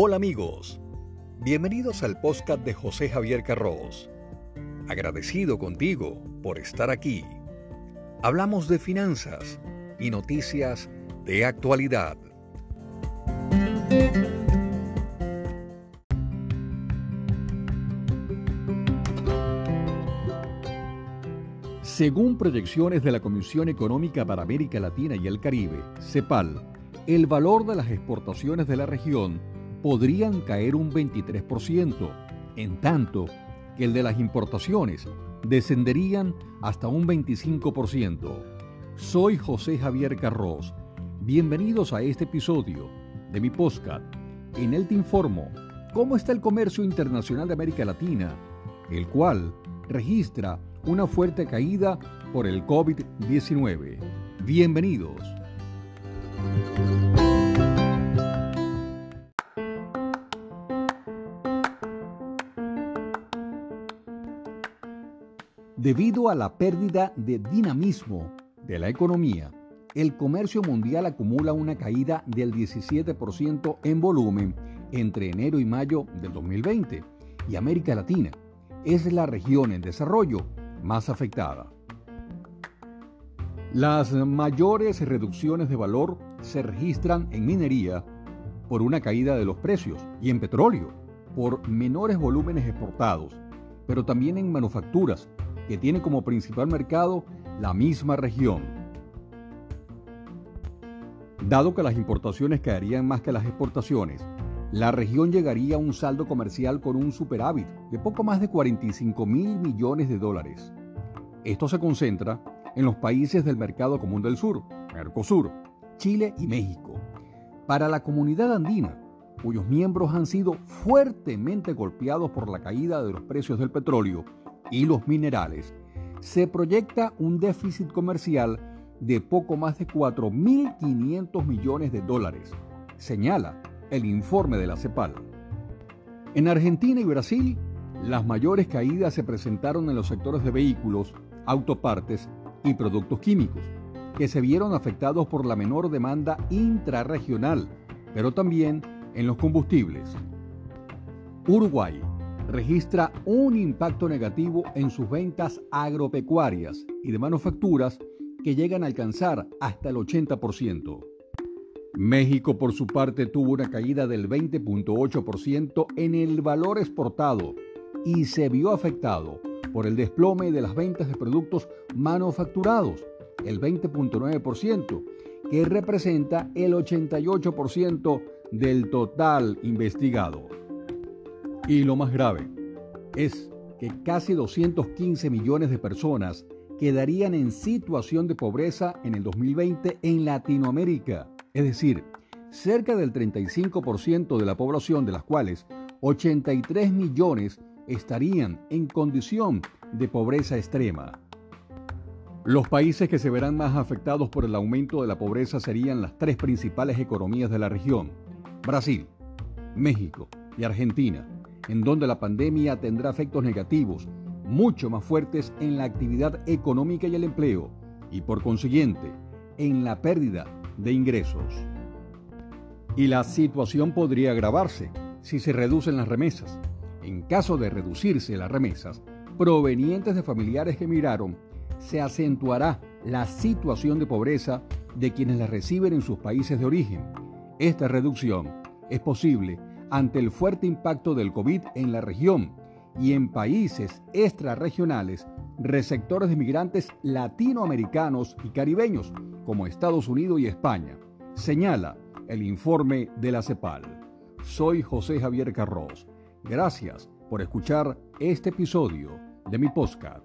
Hola amigos, bienvenidos al podcast de José Javier Carros. Agradecido contigo por estar aquí. Hablamos de finanzas y noticias de actualidad. Según proyecciones de la Comisión Económica para América Latina y el Caribe, CEPAL, el valor de las exportaciones de la región podrían caer un 23%, en tanto que el de las importaciones descenderían hasta un 25%. Soy José Javier Carros. Bienvenidos a este episodio de mi podcast. En él te informo cómo está el comercio internacional de América Latina, el cual registra una fuerte caída por el COVID-19. Bienvenidos. Debido a la pérdida de dinamismo de la economía, el comercio mundial acumula una caída del 17% en volumen entre enero y mayo del 2020 y América Latina es la región en desarrollo más afectada. Las mayores reducciones de valor se registran en minería por una caída de los precios y en petróleo por menores volúmenes exportados, pero también en manufacturas, que tiene como principal mercado la misma región. Dado que las importaciones caerían más que las exportaciones, la región llegaría a un saldo comercial con un superávit de poco más de 45 mil millones de dólares. Esto se concentra en los países del Mercado Común del Sur, Mercosur, Chile y México. Para la comunidad andina, cuyos miembros han sido fuertemente golpeados por la caída de los precios del petróleo y los minerales, se proyecta un déficit comercial de poco más de 4.500 millones de dólares, señala el informe de la CEPAL. En Argentina y Brasil, las mayores caídas se presentaron en los sectores de vehículos, autopartes y productos químicos, que se vieron afectados por la menor demanda intrarregional, pero también en los combustibles. Uruguay registra un impacto negativo en sus ventas agropecuarias y de manufacturas que llegan a alcanzar hasta el 80%. México, por su parte, tuvo una caída del 20.8% en el valor exportado y se vio afectado por el desplome de las ventas de productos manufacturados, el 20.9%, que representa el 88% del total investigado. Y lo más grave es que casi 215 millones de personas quedarían en situación de pobreza en el 2020 en Latinoamérica es decir, cerca del 35% de la población, de las cuales 83 millones estarían en condición de pobreza extrema. Los países que se verán más afectados por el aumento de la pobreza serían las tres principales economías de la región, Brasil, México y Argentina, en donde la pandemia tendrá efectos negativos mucho más fuertes en la actividad económica y el empleo, y por consiguiente, en la pérdida de ingresos. Y la situación podría agravarse si se reducen las remesas. En caso de reducirse las remesas provenientes de familiares que emigraron, se acentuará la situación de pobreza de quienes las reciben en sus países de origen. Esta reducción es posible ante el fuerte impacto del COVID en la región y en países extrarregionales receptores de migrantes latinoamericanos y caribeños, como Estados Unidos y España, señala el informe de la CEPAL. Soy José Javier Carros. Gracias por escuchar este episodio de mi podcast.